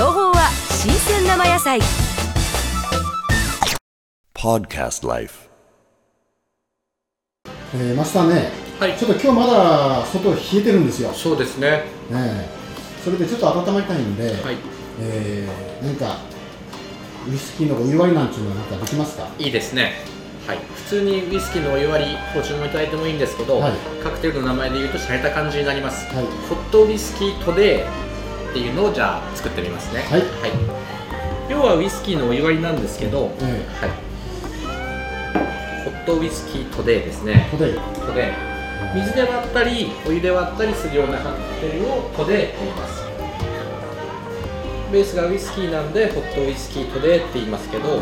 生野菜 Podcast Life. えー、マスターね、はいちょっと今日まだ外冷えてるんですよ、そうですね。ねえそれでちょっと温まりたいんで、はい。えー、なんかウイスキーのお湯割りなんていうのはなんかできますか？いいですね。はい。普通にウイスキーのお湯割りご注文いただいてもいいんですけど、はいカクテルの名前で言うと洒落た感じになります。はいホットウイスキートデーっていうのをじゃあ作ってみますね。はい要はウイスキーのお湯割りなんですけど、えはい。ホットウイスキートディーですねー、。トディトディー。水で割ったりお湯で割ったりするようなカクテルをトディーと言います。ベースがウイスキーなんでホットウイスキートディーって言いますけど、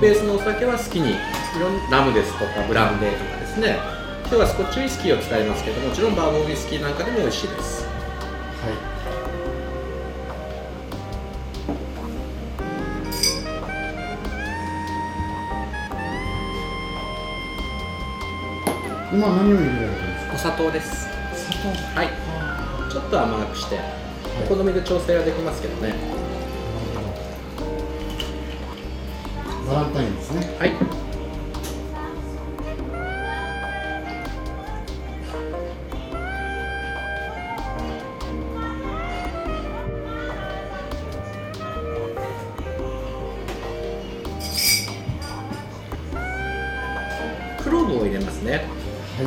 ベースのお酒は好きにラムですとかブランデーとかですね今日はスコッチウイスキーを使いますけどもちろんバーボンウイスキーなんかでも美味しいですはい今何を入れられてるんですか？お砂糖です。砂糖。はい。ちょっと甘くして。お好みで調整はできますけどね。バランタインですね。はい。クローブを入れますねはい。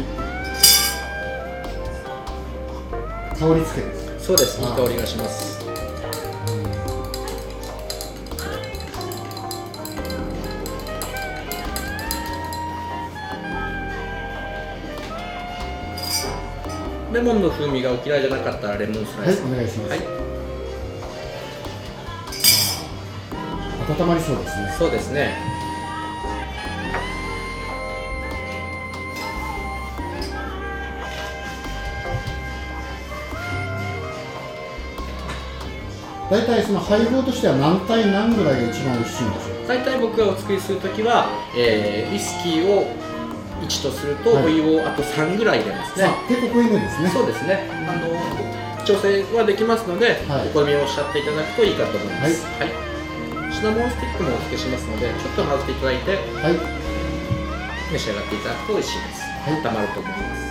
香り付けですそうですいいあ。香りがします。レモンの風味がお嫌いじゃなかったらレモンスラはいイスお願いします、はい。温まりそうですね。そうですね大体その配合としては何対何ぐらいが一番美味しいんでしょう？大体僕がお作りするときは、えーウイスキーを1とすると、はい。お湯をあと3ぐらい入れますね。結構濃いめですね。そうですね。あの調整はできますので、はい。お好みをおっしゃっていただくといいかと思います、はい。シナモンスティックもお付けしますのでちょっと混ぜていただいてはい。召し上がっていただくと美味しいです、はい。たまると思います